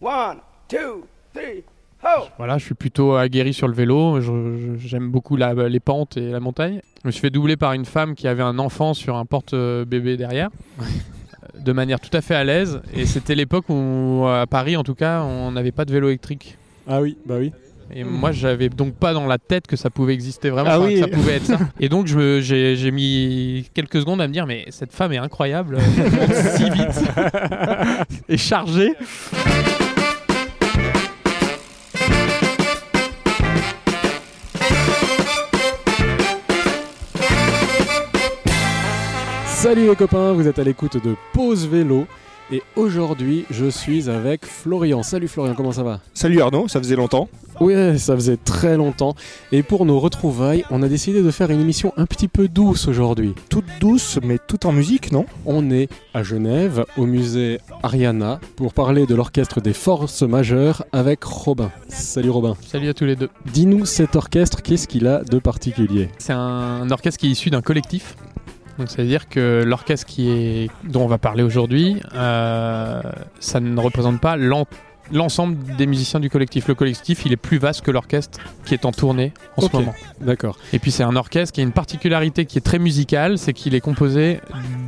One, two, three, ho! Voilà, je suis plutôt aguerri sur le vélo. J'aime beaucoup la- les pentes et la montagne. Je me suis fait doubler par une femme qui avait un enfant sur un porte-bébé derrière. euh, De manière tout à fait à l'aise. Et c'était l'époque où, à Paris en tout cas, on n'avait pas de vélo électrique. Ah oui, bah oui. Et moi, j'avais donc pas dans la tête que ça pouvait exister vraiment, Ah oui. que ça pouvait être ça. Et donc, j'ai mis quelques secondes à me dire, mais cette femme est incroyable, elle monte si vite et chargée. Salut les copains, vous êtes à l'écoute de Pause Vélo. Et aujourd'hui, je suis avec Florian. Salut Florian, comment ça va? Salut Arnaud, ça faisait longtemps. Ouais, ça faisait très longtemps. Et pour nos retrouvailles, on a décidé de faire une émission un petit peu douce aujourd'hui. Toute douce, mais tout en musique, non? On est à Genève, au musée Ariana, pour parler de l'orchestre des forces majeures avec Robin. Salut Robin. Salut à tous les deux. Dis-nous cet orchestre, qu'est-ce qu'il a de particulier? C'est un orchestre qui est issu d'un collectif. Donc ça veut dire que l'orchestre qui est dont on va parler aujourd'hui, euh, ça ne représente pas l'en- l'ensemble des musiciens du collectif. Le collectif, il est plus vaste que l'orchestre qui est en tournée en ce moment. D'accord. Et puis c'est un orchestre qui a une particularité qui est très musicale, c'est qu'il est composé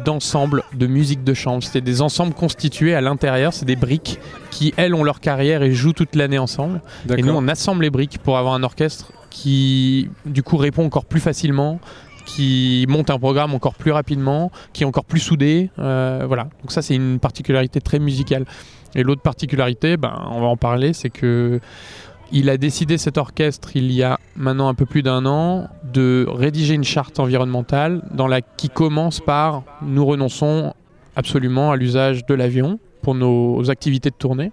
d'ensembles de musique de chambre. C'est des ensembles constitués à l'intérieur, c'est des briques qui, elles, ont leur carrière et jouent toute l'année ensemble. Et nous, on assemble les briques pour avoir un orchestre qui, du coup, répond encore plus facilement, qui monte un programme encore plus rapidement, qui est encore plus soudé. euh, voilà. Donc ça, c'est une particularité très musicale. Et l'autre particularité, ben, on va en parler, c'est que il a décidé cet orchestre il y a maintenant un peu plus d'un an de rédiger une charte environnementale dans la qui commence par nous renonçons absolument à l'usage de l'avion pour nos activités de tournée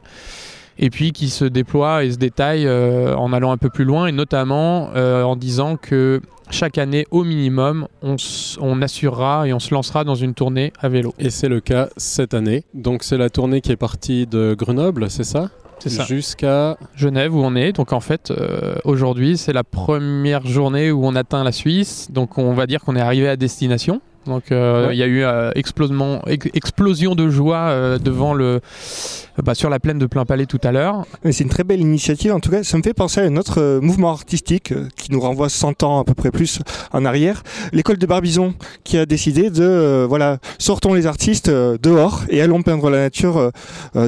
et puis qui se déploie et se détaille euh, en allant un peu plus loin et notamment euh, en disant que chaque année au minimum on, assurera et on se lancera dans une tournée à vélo. Et c'est le cas cette année. Donc c'est la tournée qui est partie de Grenoble, c'est ça? C'est ça. Jusqu'à... Genève où on est. Donc en fait, euh, aujourd'hui, c'est la première journée où on atteint la Suisse. Donc on va dire qu'on est arrivé à destination. Donc euh, il Ouais. y a eu euh, ex- explosion de joie euh, devant le, bah, sur la plaine de Plein Palais tout à l'heure. C'est une très belle initiative. En tout cas, ça me fait penser à un autre euh, mouvement artistique euh, qui nous renvoie 100 ans à peu près plus en arrière. L'école de Barbizon qui a décidé de, euh, voilà, sortons les artistes dehors et allons peindre la nature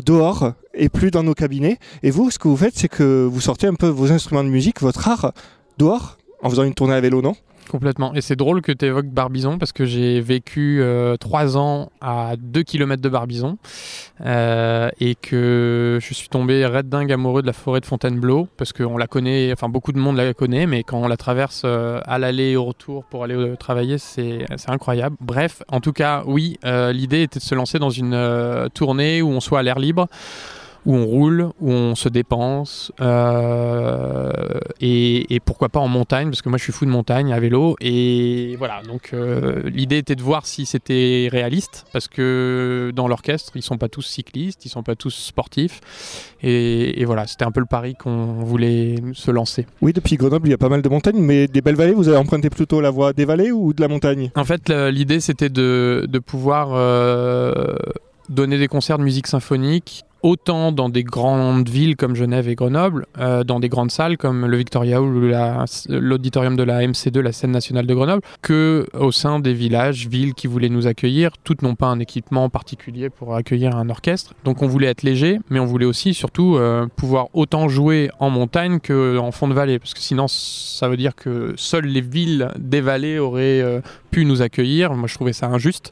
dehors et plus dans nos cabinets. Et vous, ce que vous faites, c'est que vous sortez un peu vos instruments de musique, votre art dehors en faisant une tournée à vélo, non? Complètement. Et c'est drôle que tu évoques Barbizon parce que j'ai vécu euh, trois ans à 2 km de Barbizon euh, et que je suis tombé red dingue amoureux de la forêt de Fontainebleau parce qu'on la connaît, enfin beaucoup de monde la connaît, mais quand on la traverse euh, à l'aller et au retour pour aller euh, travailler, c'est incroyable. Bref, en tout cas, oui, l'idée était de se lancer dans une tournée où on soit à l'air libre où on roule, où on se dépense, euh, et, et pourquoi pas en montagne, parce que moi je suis fou de montagne à vélo, et voilà, donc euh, l'idée était de voir si c'était réaliste, parce que dans l'orchestre, ils sont pas tous cyclistes, ils sont pas tous sportifs, et, et voilà, c'était un peu le pari qu'on voulait se lancer. Oui, depuis Grenoble, il y a pas mal de montagnes, mais des belles vallées, vous avez emprunté plutôt la voie des vallées ou de la montagne? En fait, l'idée c'était de, de pouvoir euh, donner des concerts de musique symphonique autant dans des grandes villes comme Genève et Grenoble, euh, dans des grandes salles comme le Victoria ou la- l'auditorium de la MC2, la scène nationale de Grenoble, que au sein des villages, villes qui voulaient nous accueillir. Toutes n'ont pas un équipement particulier pour accueillir un orchestre. Donc on voulait être léger, mais on voulait aussi surtout euh, pouvoir autant jouer en montagne qu'en fond de vallée, parce que sinon ça veut dire que seules les villes des vallées auraient euh, pu nous accueillir. Moi je trouvais ça injuste.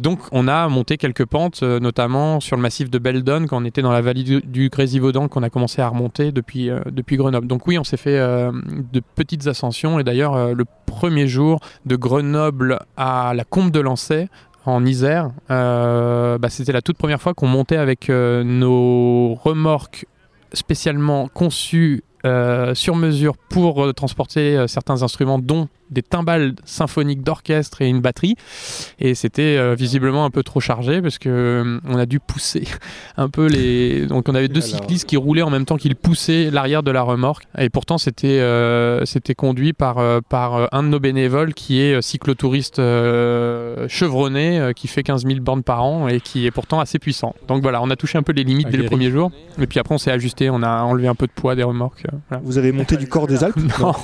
Donc on a monté quelques pentes, notamment sur le massif de Quand on était dans la vallée du, du Grésivaudan, qu'on a commencé à remonter depuis, euh, depuis Grenoble. Donc oui, on s'est fait euh, de petites ascensions, et d'ailleurs euh, le premier jour de Grenoble à la Combe de Lancey, en Isère, bah, c'était la toute première fois qu'on montait avec nos remorques spécialement conçues sur mesure pour transporter certains instruments, dont des timbales symphoniques d'orchestre et une batterie. Et c'était euh, visiblement un peu trop chargé parce que euh, on a dû pousser un peu les. Donc on avait deux Alors- cyclistes qui roulaient en même temps qu'ils poussaient l'arrière de la remorque. Et pourtant c'était euh, c'était conduit par par un de nos bénévoles qui est cyclotouriste chevronné, qui fait 15 000 bornes par an et qui est pourtant assez puissant. Donc voilà, on a touché un peu les limites dès le premier jour. Et puis après on s'est ajusté, on a enlevé un peu de poids des remorques. voilà. Vous avez monté du corps des Alpes? Non,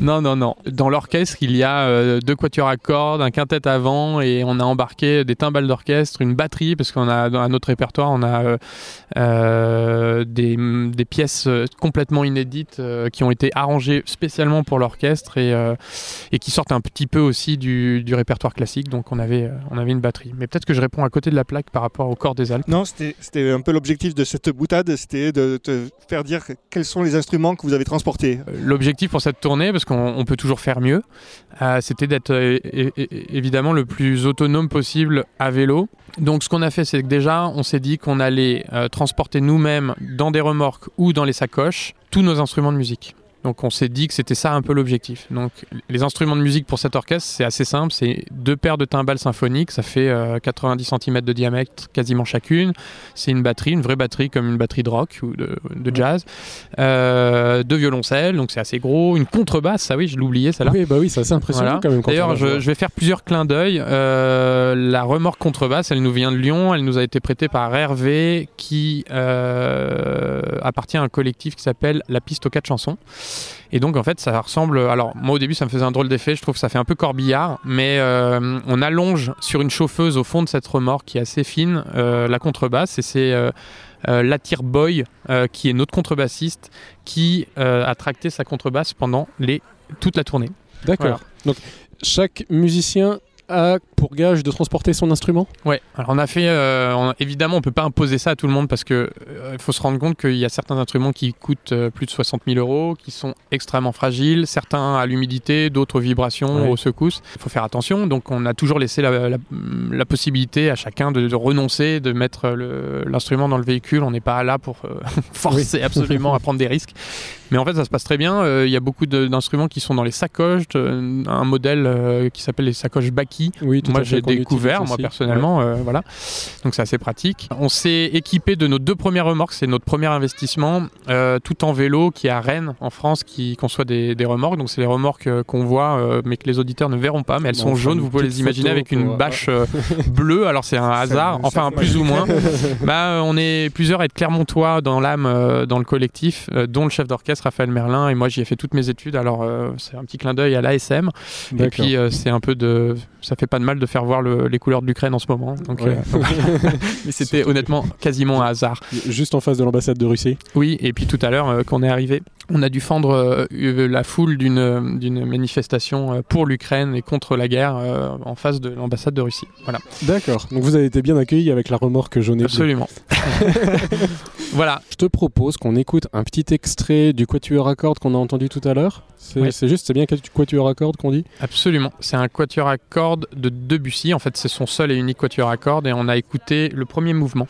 non, non, non. Dans l'orchestre, il y a euh, deux quatuors à cordes, un quintet avant, et on a embarqué des timbales d'orchestre, une batterie, parce qu'on a dans notre répertoire, on a euh, euh, des, des pièces complètement inédites qui ont été arrangées spécialement pour l'orchestre et, euh, et qui sortent un petit peu aussi du, du répertoire classique. Donc on avait, on avait une batterie. Mais peut-être que je réponds à côté de la plaque par rapport au corps des Alpes. Non, c'était un peu l'objectif de cette boutade, c'était de te faire dire quels sont les instruments que vous avez transportés. L'objectif pour cette tournée, parce qu'on on peut toujours faire mieux, euh, c'était d'être euh, évidemment le plus autonome possible à vélo. Donc ce qu'on a fait, c'est que déjà, on s'est dit qu'on allait euh, transporter nous-mêmes dans des remorques ou dans les sacoches tous nos instruments de musique. Donc on s'est dit que c'était ça un peu l'objectif. Donc les instruments de musique pour cet orchestre, c'est assez simple, c'est deux paires de timbales symphoniques, ça fait euh, 90 cm de diamètre quasiment chacune. C'est une batterie, une vraie batterie comme une batterie de rock ou de, de jazz. Euh, deux violoncelles, donc c'est assez gros. Une contrebasse, ça oui, je l'oubliais, celle-là. Oui, bah oui, c'est assez impressionnant Voilà. quand même. D'ailleurs, je, vais faire plusieurs clins d'œil. Euh, la remorque contrebasse, elle nous vient de Lyon. Elle nous a été prêtée par Hervé, qui euh, appartient à un collectif qui s'appelle La Piste aux quatre chansons. Et donc, en fait, ça ressemble. Alors, moi, au début, ça me faisait un drôle d'effet. Je trouve que ça fait un peu corbillard. Mais euh, on allonge sur une chauffeuse au fond de cette remorque qui est assez fine euh, la contrebasse. Et c'est. Euh, euh, Latir Boy, euh, qui est notre contrebassiste, qui euh, a tracté sa contrebasse pendant les, toute la tournée. D'accord. Donc, chaque musicien a pour gage de transporter son instrument Ouais, alors on a fait, euh, on- évidemment, on peut pas imposer ça à tout le monde parce que euh, faut se rendre compte qu'il y a certains instruments qui coûtent euh, plus de 60 000 euros, qui sont extrêmement fragiles, certains à l'humidité, d'autres aux vibrations, Ouais. aux secousses. Il faut faire attention, donc on a toujours laissé la, la- la possibilité à chacun de, de renoncer, de mettre l'instrument dans le véhicule. On n'est pas là pour euh, forcer absolument à prendre des risques. Mais en fait, ça se passe très bien. Euh, Il y a beaucoup d'instruments qui sont dans les sacoches, euh, un modèle euh, qui s'appelle les sacoches Baki, Oui, tout moi j'ai découvert moi personnellement euh, voilà. Donc c'est assez pratique. On s'est équipé de nos deux premières remorques. C'est notre premier investissement tout en vélo qui est à Rennes en France qui conçoit des, des remorques. Donc c'est les remorques qu'on voit mais que les auditeurs ne verront pas mais elles On sont jaunes. une vous pouvez les imaginer avec une bâche bleue. Alors c'est un hasard enfin plus ou moins. Bah, on est plusieurs à être Clermontois dans l'âme, dans le collectif, dont le chef d'orchestre Raphaël Merlin. Et moi, j'y ai fait toutes mes études. Alors, euh, c'est un petit clin d'œil à l'ASM. Et puis, euh, c'est un peu de. Ça fait pas de mal de faire voir le- les couleurs de l'Ukraine en ce moment. Donc, Ouais. euh, mais c'était honnêtement quasiment un hasard. Juste en face de l'ambassade de Russie. Oui, et puis tout à l'heure, quand on est arrivé, on a dû fendre la foule d'une d'une manifestation pour l'Ukraine et contre la guerre en face de l'ambassade de Russie. Voilà, D'accord. Donc vous avez été bien accueilli avec la remorque jaune et absolument. voilà, Je te propose qu'on écoute un petit extrait du quatuor à cordes qu'on a entendu tout à l'heure. C'est Oui. juste, c'est bien quatuor à cordes qu'on dit? Absolument. C'est un quatuor à cordes de Debussy. En fait, c'est son seul et unique quatuor à cordes et on a écouté le premier mouvement.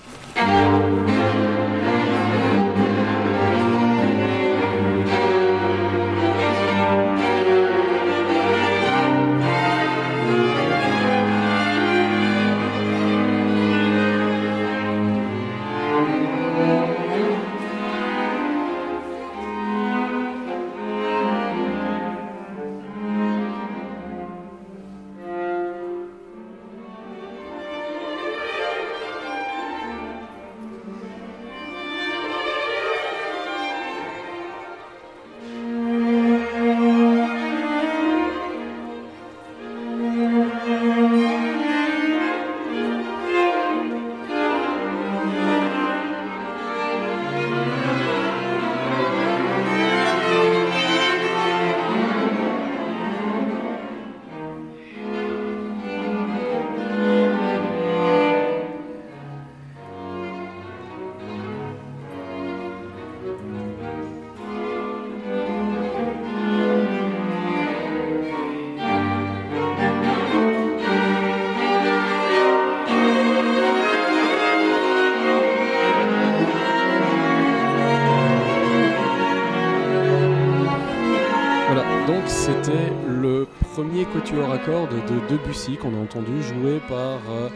Quatuor à cordes de Debussy qu'on a entendu joué par euh,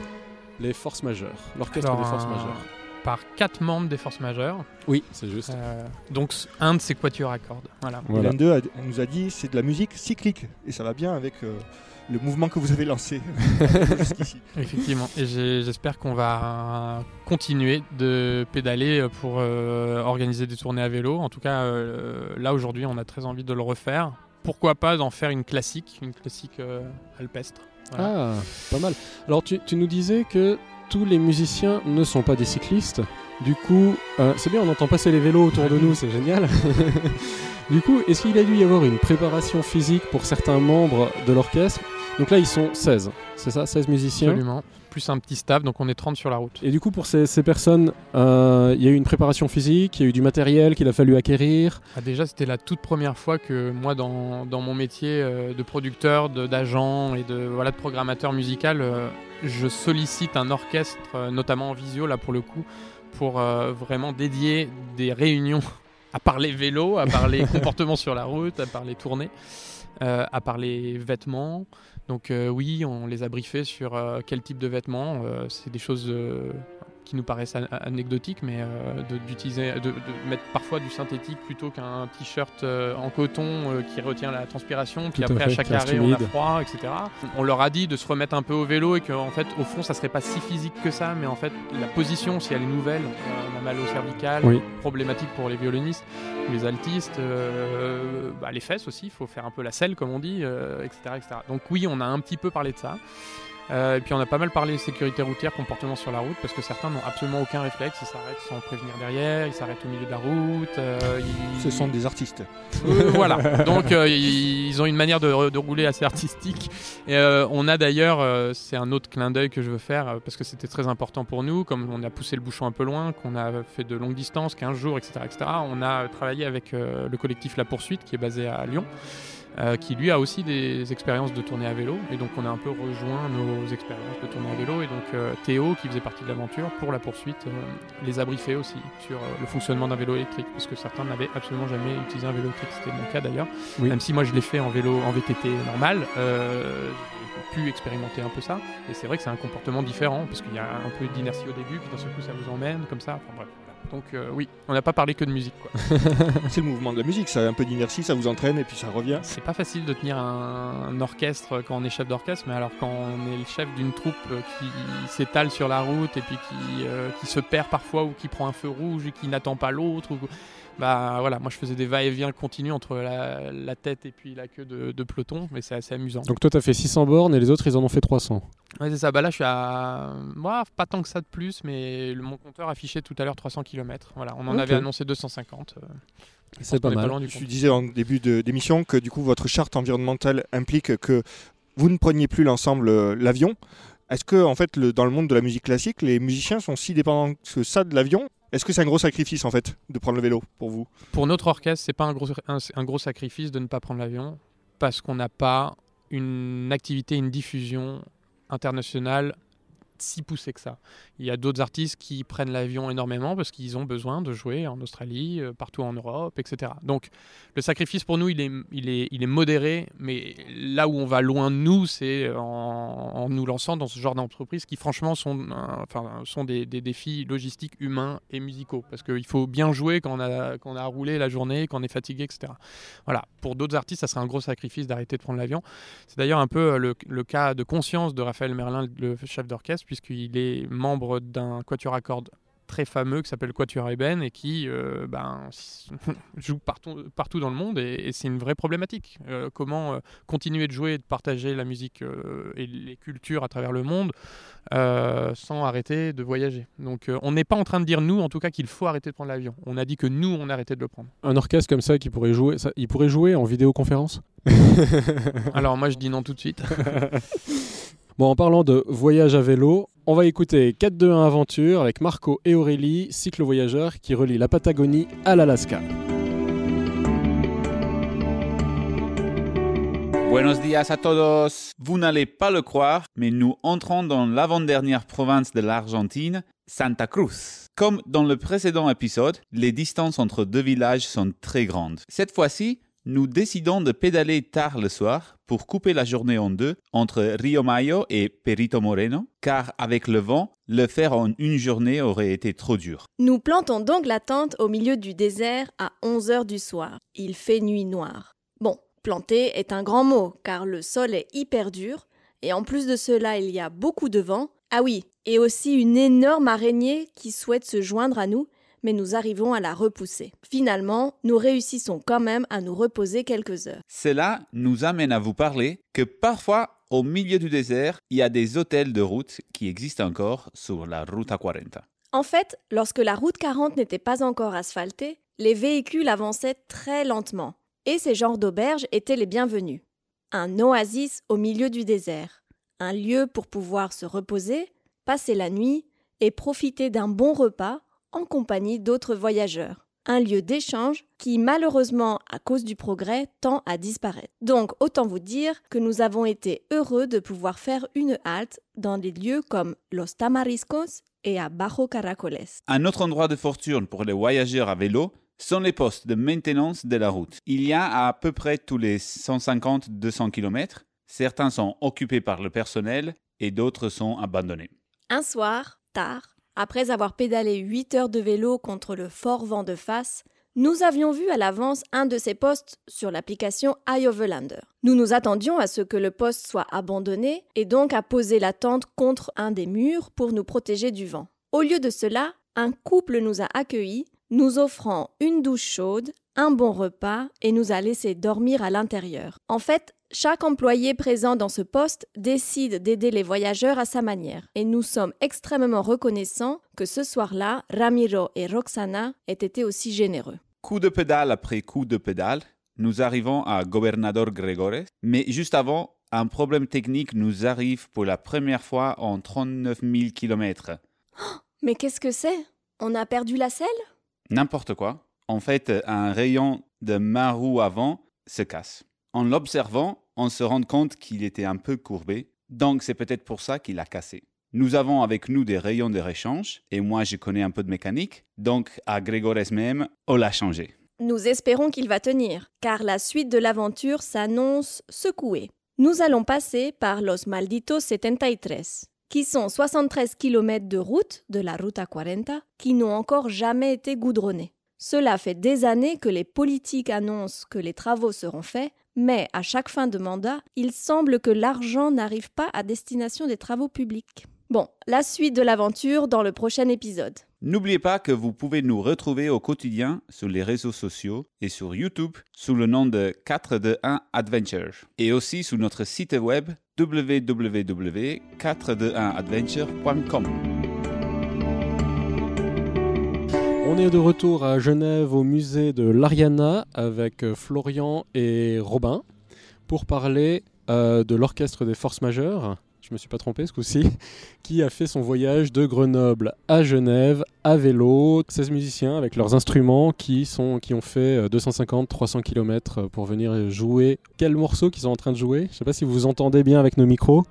les forces majeures, l'orchestre des forces un- majeures. Par quatre membres des forces majeures. Oui, c'est juste. Euh, donc un de ces quatuors à cordes. Voilà. Voilà. L'un d'eux a- nous a dit c'est de la musique cyclique et ça va bien avec euh, le mouvement que vous avez lancé jusqu'ici. Effectivement. Et j'espère qu'on va continuer de pédaler pour euh, organiser des tournées à vélo. En tout cas, euh, là aujourd'hui, on a très envie de le refaire. Pourquoi pas d'en faire une classique, une classique euh, alpestre. Voilà. Ah, pas mal. Alors, tu, tu nous disais que tous les musiciens ne sont pas des cyclistes. Du coup, euh, c'est bien, on entend passer les vélos autour de nous, c'est génial. du coup, est-ce qu'il a dû y avoir une préparation physique pour certains membres de l'orchestre Donc là, ils sont 16, c'est ça 16 musiciens Absolument. Plus un petit staff, donc on est 30 sur la route. Et du coup, pour ces, ces personnes, euh, il y a eu une préparation physique, il y a eu du matériel qu'il a fallu acquérir. Ah, déjà, c'était la toute première fois que moi, dans, dans mon métier euh, de producteur, de- d'agent et de, voilà, de programmateur musical, euh, je sollicite un orchestre, notamment en visio, là pour le coup, pour vraiment dédier des réunions à parler vélo, à parler comportement sur la route, à parler tournée, euh, à parler vêtements. Donc euh, oui, on les a briefés sur euh, quel type de vêtements. Euh, c'est des choses qui nous paraissent an- anecdotiques, mais euh, de- d'utiliser, de, de mettre parfois du synthétique plutôt qu'un t-shirt euh, en coton euh, qui retient la transpiration, puis Tout après à fait, chaque arrêt on a froid, etc. On leur a dit de se remettre un peu au vélo et qu'en fait au fond ça serait pas si physique que ça, mais en fait la position si elle est nouvelle, on a mal au cervical, Oui. problématique pour les violonistes, les altistes, bah, les fesses aussi, il faut faire un peu la selle comme on dit, etc., etc. Donc oui, on a un petit peu parlé de ça. Euh, et puis on a pas mal parlé sécurité routière, comportement sur la route, parce que certains n'ont absolument aucun réflexe, ils s'arrêtent sans prévenir derrière, ils s'arrêtent au milieu de la route. euh, ils- Ce sont des artistes. euh, voilà. Donc euh, ils ont une manière de, de rouler assez artistique. Et euh, on a d'ailleurs, euh, c'est un autre clin d'œil que je veux faire parce que c'était très important pour nous, comme on a poussé le bouchon un peu loin, qu'on a fait de longues distances, 15 jours, etc., etc. On a travaillé avec le collectif La Poursuite qui est basé à Lyon. Euh, qui lui a aussi des expériences de tournée à vélo. Et donc on a un peu rejoint nos expériences de tournée à vélo. Et donc euh, Théo qui faisait partie de l'aventure pour la poursuite euh, les a briefés aussi sur euh, le fonctionnement d'un vélo électrique. Parce que certains n'avaient absolument jamais utilisé un vélo électrique. C'était mon cas d'ailleurs. Oui. même si moi je l'ai fait en vélo en VTT normal euh, j'ai pu expérimenter un peu ça. Et c'est vrai que c'est un comportement différent parce qu'il y a un peu d'inertie au début puis d'un seul coup ça vous emmène comme ça. Enfin bref. Donc euh, oui on n'a pas parlé que de musique C'est le mouvement de la musique, ça a un peu d'inertie, ça vous entraîne et puis ça revient. c'est pas facile de tenir un, un orchestre quand on est chef d'orchestre, mais alors quand on est le chef d'une troupe euh, qui s'étale sur la route et puis qui, euh, qui se perd parfois ou qui prend un feu rouge et qui n'attend pas l'autre, ou- bah voilà, moi je faisais des va-et-vient continus entre la, la tête et puis la queue de, de peloton, mais c'est assez amusant. Donc toi, tu as fait 600 bornes et les autres, ils en ont fait 300. Ouais, c'est ça, bah là je suis à. Moi, pas tant que ça de plus, mais le, mon compteur affichait tout à l'heure 300 km. Voilà, on en avait annoncé 250. euh, C'est pas mal. du Je disais en début de- d'émission que du coup votre charte environnementale implique que vous ne preniez plus l'ensemble euh, l'avion. Est-ce que en fait dans le monde de la musique classique, les musiciens sont si dépendants que ça de l'avion Est-ce que c'est un gros sacrifice en fait de prendre le vélo pour vous? Pour notre orchestre, c'est pas un gros, un gros sacrifice de ne pas prendre l'avion parce qu'on n'a pas une activité, une diffusion internationale si poussée que ça. Il y a d'autres artistes qui prennent l'avion énormément parce qu'ils ont besoin de jouer en Australie, euh, partout en Europe, etc. Donc le sacrifice pour nous, il est, modéré, mais là où on va loin nous, c'est en, nous lançant dans ce genre d'entreprise qui franchement sont, euh, des, défis logistiques humains et musicaux. Parce qu'il faut bien jouer quand on, a, roulé la journée, quand on est fatigué, etc. Voilà. Pour d'autres artistes, ça serait un gros sacrifice d'arrêter de prendre l'avion. C'est d'ailleurs un peu euh, le cas de conscience de Raphaël Merlin, le chef d'orchestre, puisqu'il est membre d'un quatuor à cordes très fameux qui s'appelle Quatuor Eben et qui euh, ben, joue partout, partout dans le monde et, et c'est une vraie problématique. Euh, comment euh, continuer de jouer et de partager la musique et les cultures à travers le monde sans arrêter de voyager. Donc on n'est pas en train de dire nous en tout cas qu'il faut arrêter de prendre l'avion. On a dit que nous on arrêtait de le prendre. Un orchestre comme ça qui pourrait jouer, ça, il pourrait jouer en vidéoconférence? Alors moi je dis non tout de suite. Bon, en parlant de voyage à vélo, on va écouter 4-2-1 Aventure avec Marco et Aurélie, cyclo-voyageurs qui relient la Patagonie à l'Alaska. Buenos días a todos. Vous n'allez pas le croire, mais nous entrons dans l'avant-dernière province de l'Argentine, Santa Cruz. Comme dans le précédent épisode, les distances entre deux villages sont très grandes. Cette fois-ci, nous décidons de pédaler tard le soir pour couper la journée en deux entre Rio Mayo et Perito Moreno, car avec le vent, le faire en une journée aurait été trop dur. Nous plantons donc la tente au milieu du désert à 11 heures du soir. Il fait nuit noire. Bon, planter est un grand mot, car le sol est hyper dur, et en plus de cela, il y a beaucoup de vent. Ah oui, et aussi une énorme araignée qui souhaite se joindre à nous, mais nous arrivons à la repousser. Finalement, nous réussissons quand même à nous reposer quelques heures. Cela nous amène à vous parler que parfois, au milieu du désert, il y a des hôtels de route qui existent encore sur la Ruta 40. En fait, lorsque la route 40 n'était pas encore asphaltée, les véhicules avançaient très lentement, et ces genres d'auberges étaient les bienvenus. Un oasis au milieu du désert, un lieu pour pouvoir se reposer, passer la nuit et profiter d'un bon repas en compagnie d'autres voyageurs. Un lieu d'échange qui, malheureusement, à cause du progrès, tend à disparaître. Donc, autant vous dire que nous avons été heureux de pouvoir faire une halte dans des lieux comme Los Tamariscos et à Bajo Caracoles. Un autre endroit de fortune pour les voyageurs à vélo sont les postes de maintenance de la route. Il y a à peu près tous les 150-200 km. Certains sont occupés par le personnel et d'autres sont abandonnés. Un soir, tard, après avoir pédalé 8 heures de vélo contre le fort vent de face, nous avions vu à l'avance un de ces postes sur l'application iOverlander. Nous nous attendions à ce que le poste soit abandonné et donc à poser la tente contre un des murs pour nous protéger du vent. Au lieu de cela, un couple nous a accueillis, nous offrant une douche chaude, un bon repas et nous a laissé dormir à l'intérieur. En fait, chaque employé présent dans ce poste décide d'aider les voyageurs à sa manière, et nous sommes extrêmement reconnaissants que ce soir-là, Ramiro et Roxana aient été aussi généreux. Coup de pédale après coup de pédale, nous arrivons à Gobernador Gregores, mais juste avant, un problème technique nous arrive pour la première fois en 39 000 km. Mais qu'est-ce que c'est? On a perdu la selle? N'importe quoi. En fait, un rayon de marou avant se casse. En l'observant, on se rend compte qu'il était un peu courbé, donc c'est peut-être pour ça qu'il a cassé. Nous avons avec nous des rayons de réchange, et moi je connais un peu de mécanique, donc à Grégores même, on l'a changé. Nous espérons qu'il va tenir, car la suite de l'aventure s'annonce secouée. Nous allons passer par Los Malditos 73, qui sont 73 km de route de la Ruta 40 qui n'ont encore jamais été goudronnés. Cela fait des années que les politiques annoncent que les travaux seront faits, mais à chaque fin de mandat, il semble que l'argent n'arrive pas à destination des travaux publics. Bon, la suite de l'aventure dans le prochain épisode. N'oubliez pas que vous pouvez nous retrouver au quotidien sur les réseaux sociaux et sur YouTube sous le nom de 421 Adventure et aussi sur notre site web www.421adventure.com. On est de retour à Genève au musée de l'Ariana avec euh, Florian et Robin pour parler euh, de l'orchestre des forces majeures. Je me suis pas trompé ce coup-ci, qui a fait son voyage de Grenoble à Genève à vélo. 16 musiciens avec leurs instruments qui, sont, qui ont fait 250-300 km pour venir jouer. Quel morceau qu'ils sont en train de jouer? Je sais pas si vous entendez bien avec nos micros.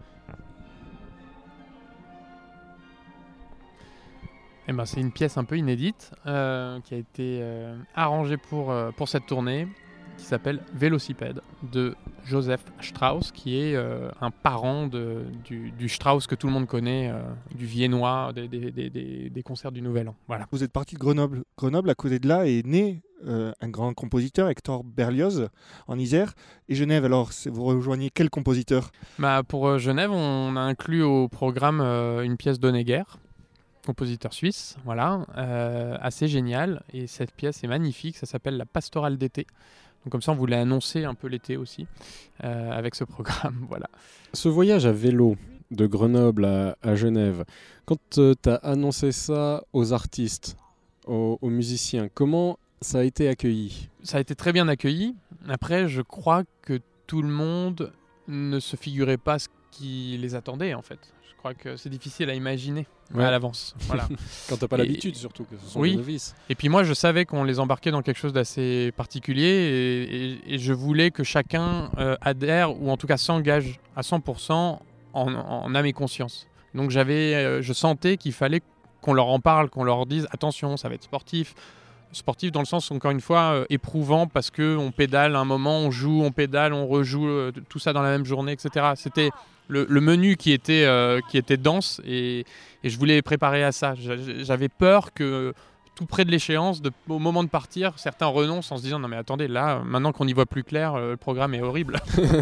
Eh ben, c'est une pièce un peu inédite euh, qui a été euh, arrangée pour, euh, pour cette tournée qui s'appelle Vélocipède de Joseph Strauss qui est un parent de, du, du Strauss que tout le monde connaît, du viennois, des, des- des- des- des concerts du Nouvel An. Voilà. Vous êtes parti de Grenoble. Grenoble, à côté de là, est né un grand compositeur, Hector Berlioz, en Isère. Et Genève, alors, vous rejoignez quel compositeur? Bah, pour Genève, on a inclus au programme une pièce d'Honegger, compositeur suisse, voilà, euh, assez génial. Et cette pièce est magnifique, ça s'appelle La Pastorale d'été. Donc comme ça, on voulait annoncer un peu l'été aussi euh, avec ce programme, voilà. Ce voyage à vélo de Grenoble à, à Genève, quand tu as annoncé ça aux artistes, aux, aux musiciens, comment ça a été accueilli? Ça a été très bien accueilli. Après, je crois que tout le monde ne se figurait pas ce qui les attendait en fait. Je crois que c'est difficile à imaginer Ouais. à l'avance. Voilà. Quand t'as pas l'habitude surtout, que ce sont Oui. des novices. Et puis moi, je savais qu'on les embarquait dans quelque chose d'assez particulier et, et- et je voulais que chacun euh, adhère ou en tout cas s'engage à 100% en, en âme et conscience. Donc j'avais, euh, je sentais qu'il fallait qu'on leur en parle, qu'on leur dise attention, ça va être sportif. sportif dans le sens encore une fois euh, éprouvant parce que on pédale un moment, on joue, on pédale, on rejoue euh, tout ça dans la même journée, etc. C'était le, menu qui était euh, qui était dense et, et je voulais préparer à ça. J'a- J'avais peur que tout près de l'échéance, au moment de partir, certains renoncent en se disant non mais attendez là, maintenant qu'on y voit plus clair, euh, le programme est horrible.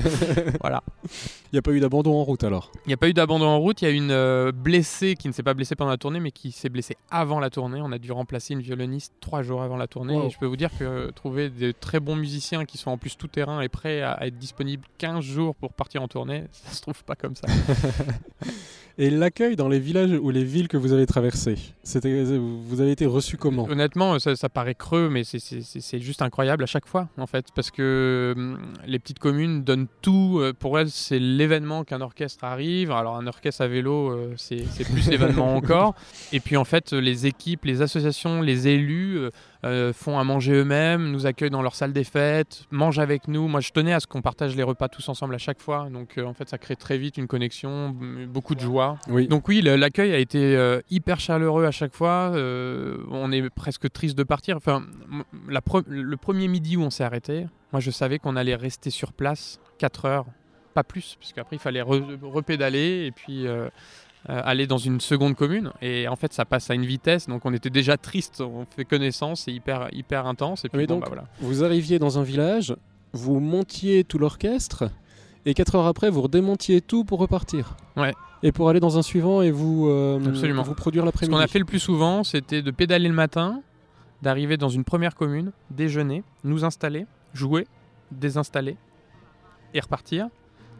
voilà. Il n'y a pas eu d'abandon en route alors? Il n'y a pas eu d'abandon en route. Il y a une euh, blessée qui ne s'est pas blessée pendant la tournée, mais qui s'est blessée avant la tournée. On a dû remplacer une violoniste trois jours avant la tournée. Wow. Et je peux vous dire que euh, trouver de très bons musiciens qui sont en plus tout terrain et prêts à, à être disponibles 15 jours pour partir en tournée, ça se trouve pas comme ça. Et l'accueil dans les villages ou les villes que vous avez traversées, vous avez été reçu comment? Honnêtement, ça, ça paraît creux, mais c'est- juste incroyable à chaque fois, en fait, parce que hum, les petites communes donnent tout. euh, Pour elles, c'est l'événement qu'un orchestre arrive. Alors, un orchestre à vélo, euh, c'est plus l'événement encore. Et puis, en fait, les équipes, les associations, les élus euh, euh, font à manger eux-mêmes, nous accueillent dans leur salle des fêtes, mangent avec nous. Moi, je tenais à ce qu'on partage les repas tous ensemble à chaque fois. Donc, euh, en fait, ça crée très vite une connexion, beaucoup de joie. Oui. Donc oui, l'accueil a été euh, hyper chaleureux à chaque fois. Euh, on est presque triste de partir. Enfin, m- la pre- le premier midi où on s'est arrêté, moi je savais qu'on allait rester sur place 4 heures, pas plus, parce qu'après il fallait re- repédaler et puis euh, euh, aller dans une seconde commune. Et en fait, ça passe à une vitesse. Donc on était déjà triste. On fait connaissance, c'est hyper hyper intense. Et puis Mais bon, donc- bah, voilà. Vous arriviez dans un village, vous montiez tout l'orchestre, et 4 heures après, vous redémontiez tout pour repartir. Ouais. Et pour aller dans un suivant et vous, euh, Absolument. vous produire Ce l'après-midi. qu'on a fait le plus souvent, c'était de pédaler le matin, d'arriver dans une première commune, déjeuner, nous installer, jouer, désinstaller et repartir.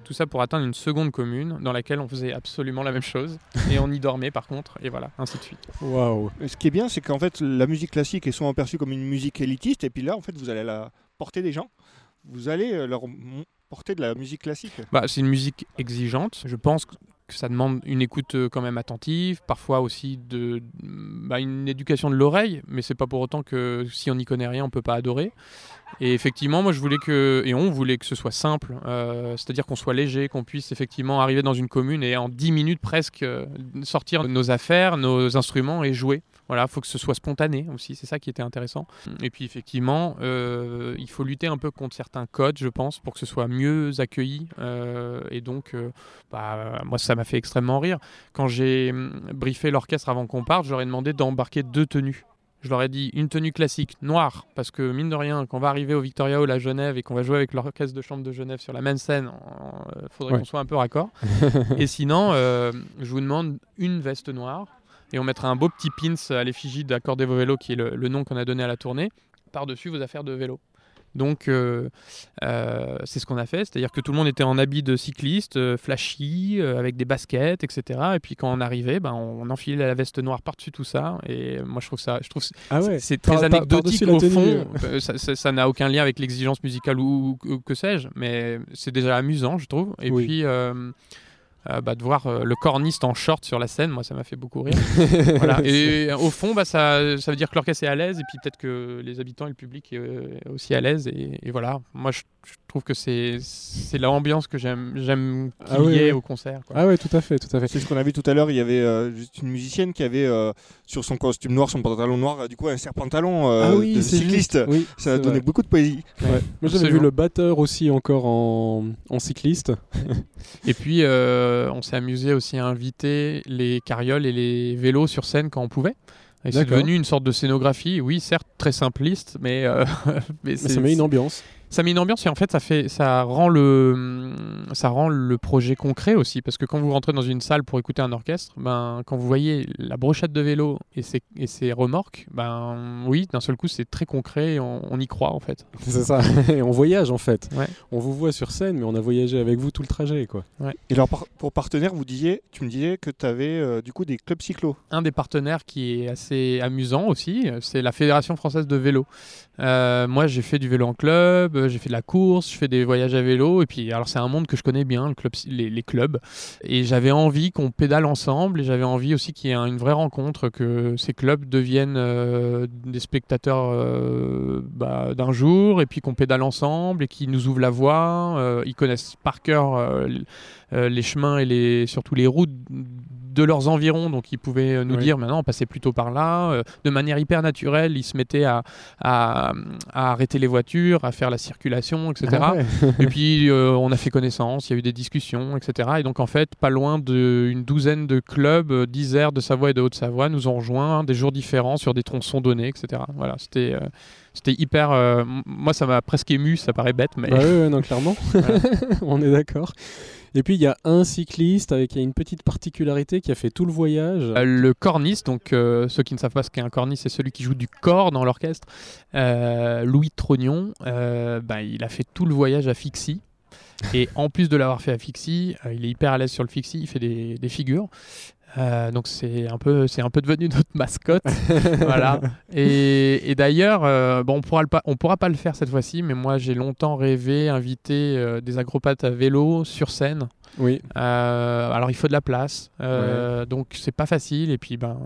Tout ça pour atteindre une seconde commune dans laquelle on faisait absolument la même chose. Et on y dormait par contre, et voilà, ainsi de suite. Waouh. Ce qui est bien, c'est qu'en fait, la musique classique est souvent perçue comme une musique élitiste, et puis là, en fait, vous allez la porter des gens. Vous allez euh, leur porter de la musique classique. Bah, c'est une musique exigeante. Je pense que que ça demande une écoute euh, quand même attentive, parfois aussi de, bah, une éducation de l'oreille, mais c'est pas pour autant que si on n'y connaît rien, on peut pas adorer. Et effectivement, moi je voulais que, et on voulait que ce soit simple, euh, c'est-à-dire qu'on soit léger, qu'on puisse effectivement arriver dans une commune et en 10 minutes presque euh, sortir nos affaires, nos instruments et jouer. Voilà, il faut que ce soit spontané aussi, c'est ça qui était intéressant. Et puis effectivement, euh, il faut lutter un peu contre certains codes, je pense, pour que ce soit mieux accueilli. euh, et donc, euh, bah, moi, ça m'a fait extrêmement rire. Quand j'ai hum, briefé l'orchestre avant qu'on parte, ai demandé d'embarquer deux tenues. Je leur ai dit une tenue classique noire, parce que mine de rien, quand on va arriver au Victoria Hall à Genève et qu'on va jouer avec l'orchestre de chambre de Genève sur la même scène, il faudrait Ouais. qu'on soit un peu raccord. et sinon, je vous demande une veste noire et on mettra un beau petit pins à l'effigie d'Accordez vos vélos, qui est le, le nom qu'on a donné à la tournée, par-dessus vos affaires de vélo. Donc, euh, euh, c'est ce qu'on a fait, c'est-à-dire que tout le monde était en habit de cycliste, euh, flashy, avec des baskets, etc. Et puis quand on arrivait, ben, on, on enfilait la veste noire par-dessus tout ça. Et moi, je trouve ça, je trouve Ah ouais. c'est très par- anecdotique au fond. ça- n'a aucun lien avec l'exigence musicale ou, ou- ou que sais-je, mais c'est déjà amusant, je trouve. Et Oui. puis. Euh, bah, de voir euh, le corniste en short sur la scène, moi ça m'a fait beaucoup rire. Voilà. Et euh, au fond, bah, ça, ça veut dire que l'orchestre est à l'aise et puis peut-être que les habitants et le public est euh, aussi à l'aise. Et, et voilà, moi je, je trouve que c'est c'est l'ambiance que j'aime j'aime qu'il Ah y ait au concert. quoi. Ah ouais, tout à fait, tout à fait. C'est ce qu'on a vu tout à l'heure. Il y avait euh, juste une musicienne qui avait euh, sur son costume noir, son pantalon noir, euh, du coup un serpentalon euh, ah oui, de c'est cycliste. Ça a donné vrai. beaucoup de poésie. Ouais. Moi j'avais vu le batteur aussi encore en, en cycliste. Et puis, euh, on s'est amusé aussi à inviter les carrioles et les vélos sur scène quand on pouvait. Et c'est devenu une sorte de scénographie, oui, certes très simpliste, mais, euh, mais Mais c'est- ça met une ambiance. Ça met une ambiance et en fait ça fait ça rend le ça rend le projet concret aussi parce que quand vous rentrez dans une salle pour écouter un orchestre ben quand vous voyez la brochette de vélo et ses, et ses remorques ben oui d'un seul coup c'est très concret et on, on y croit en fait C'est ça. Et on voyage en fait. Ouais. On vous voit sur scène, mais on a voyagé avec vous tout le trajet, quoi. Et alors par- pour partenaire, vous disiez, tu me disais que tu avais du coup des clubs cyclo. un des partenaires qui est assez amusant aussi, euh, c'est la Fédération française de vélo. Euh, moi, j'ai fait du vélo en club, euh, j'ai fait de la course, je fais des voyages à vélo. Et puis, alors, c'est un monde que je connais bien, les, clubs. Et j'avais envie qu'on pédale ensemble et j'avais envie aussi qu'il y ait un- une vraie rencontre, que ces clubs deviennent euh, des spectateurs bah, d'un jour et puis qu'on pédale ensemble et qu'ils nous ouvrent la voie. Ils connaissent par cœur les chemins et les, surtout les routes de leurs environs, donc ils pouvaient euh, nous Oui. dire maintenant passez plutôt par là. Euh, de manière hyper naturelle, ils se mettaient à, à, à arrêter les voitures, à faire la circulation, etc. Ah ouais. Et puis euh, on a fait connaissance, il y a eu des discussions, etc. Et donc en fait, pas loin d'une douzaine de clubs d'Isère, de Savoie et de Haute-Savoie nous ont rejoints des jours différents sur des tronçons donnés, etc. Voilà, c'était euh, c'était hyper. euh, moi, ça m'a presque ému, ça paraît bête, mais Bah ouais, ouais, non, clairement. On est d'accord. Et puis il y a un cycliste avec une petite particularité qui a fait tout le voyage. Euh, le corniste, donc euh, ceux qui ne savent pas ce qu'est un corniste, c'est celui qui joue du corps dans l'orchestre. Euh, Louis Trognon, bah, il a fait tout le voyage à Fixie. Et en plus de l'avoir fait à Fixie, il est hyper à l'aise sur le Fixie, il fait des figures. Euh, donc c'est un peu c'est un peu devenu notre mascotte. Voilà. Et, et d'ailleurs euh, bon on pourra le pas on pourra pas le faire cette fois-ci mais moi j'ai longtemps rêvé inviter euh, des acrobates à vélo sur scène. Oui, euh, alors il faut de la place, euh, donc c'est pas facile. Et puis ben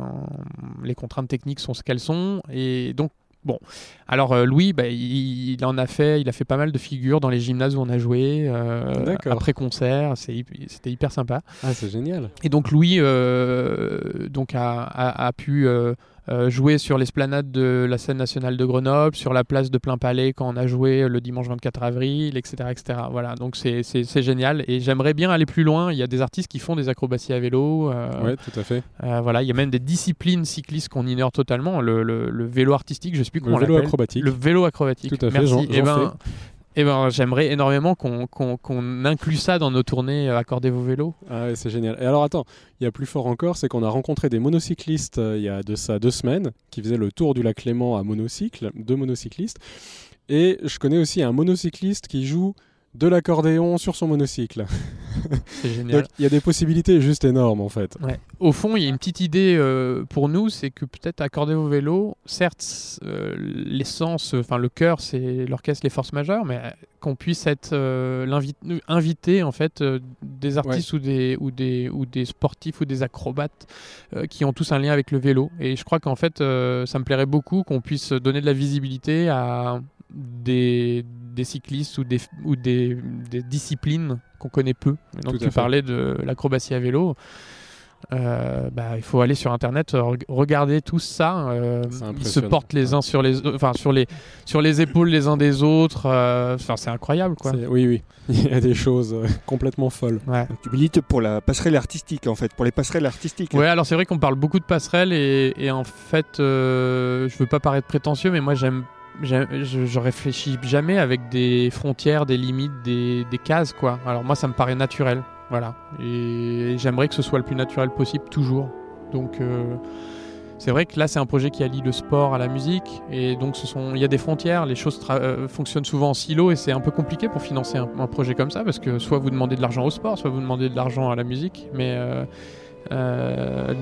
les contraintes techniques sont ce qu'elles sont. Et donc bon, alors euh, Louis, bah, il, il en a fait, il a fait pas mal de figures dans les gymnases où on a joué euh, après concert. C'était hyper sympa. ah, c'est génial. Et donc Louis euh, donc a, a- a pu euh, euh, jouer sur l'esplanade de la scène nationale de Grenoble, sur la place de Plein Palais quand on a joué le dimanche 24 avril, etc. etc. Voilà, donc c'est- génial. Et j'aimerais bien aller plus loin. Il y a des artistes qui font des acrobaties à vélo. euh, Ouais, tout à fait. euh, voilà, il y a même des disciplines cyclistes qu'on ignore totalement. Le, le- le vélo artistique, je sais plus Le comment on vélo acrobatique. Le vélo acrobatique. Tout à fait, Merci. Eh ben, eh ben, j'aimerais énormément qu'on inclue ça dans nos tournées euh, Accordez vos vélos. Ah c'est génial. Et alors attends, il y a plus fort encore, c'est qu'on a rencontré des monocyclistes euh, il y a de ça deux semaines qui faisaient le tour du lac Léman à monocycle, deux monocyclistes. Et je connais aussi un monocycliste qui joue de l'accordéon sur son monocycle. C'est génial. Donc il y a des possibilités juste énormes en fait. Ouais. Au fond, il y a une petite idée euh, pour nous, c'est que peut-être accorder vos vélos, certes, euh, l'essence, enfin le cœur, c'est l'orchestre, les forces majeures, mais euh, qu'on puisse être euh, invité en fait des artistes ou des ou des ou des sportifs ou des acrobates qui ont tous un lien avec le vélo. Et je crois qu'en fait, ça me plairait beaucoup qu'on puisse donner de la visibilité à des, des cyclistes ou des, ou des, des disciplines qu'on connaît peu. Et donc tu fait. parlais de l'acrobatie à vélo. Euh, bah, il faut aller sur internet, euh, reg- regarder tout ça. euh, ils se portent les uns sur les, enfin sur les, sur les épaules les uns des autres. euh, Enfin, c'est incroyable, quoi. Oui, oui. Il y a des choses complètement folles. Ouais. Tu milites pour la passerelle artistique, en fait, pour les passerelles artistiques. Ouais, alors c'est vrai qu'on parle beaucoup de passerelles et, et en fait, euh, je veux pas paraître prétentieux, mais moi j'aime- je, réfléchis jamais avec des frontières, des limites, des, cases, quoi. Alors moi, ça me paraît naturel, voilà. Et j'aimerais que ce soit le plus naturel possible toujours. Donc euh, c'est vrai que là, c'est un projet qui allie le sport à la musique et donc il y a des frontières. Les choses euh, fonctionnent souvent en silo et c'est un peu compliqué pour financer un, un projet comme ça parce que soit vous demandez de l'argent au sport, soit vous demandez de l'argent à la musique, mais euh, euh,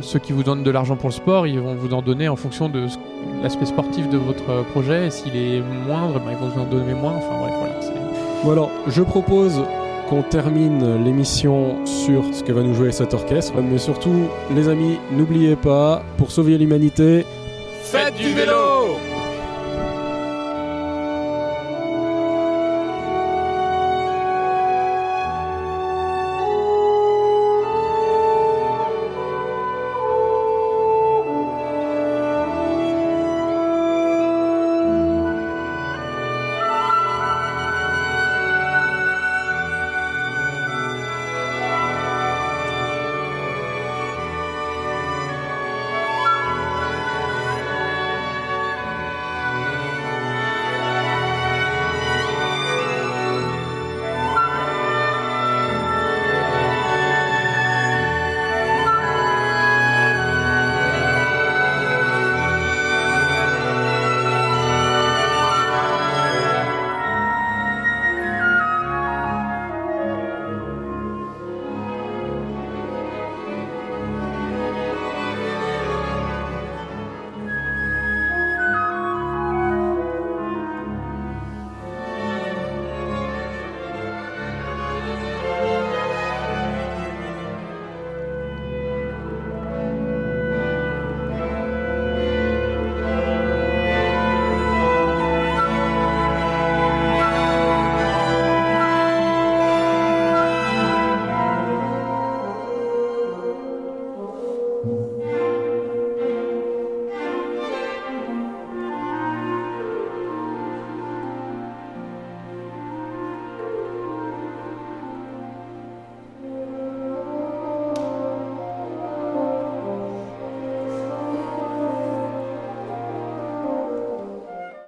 ceux qui vous donnent de l'argent pour le sport, ils vont vous en donner en fonction de l'aspect sportif de votre euh, projet. Et s'il est moindre, ben, ils vont vous en donner moins. Enfin bref, voilà. Bon alors, je propose qu'on termine l'émission sur ce que va nous jouer cet orchestre. Mais surtout, les amis, n'oubliez pas, pour sauver l'humanité, Faites du vélo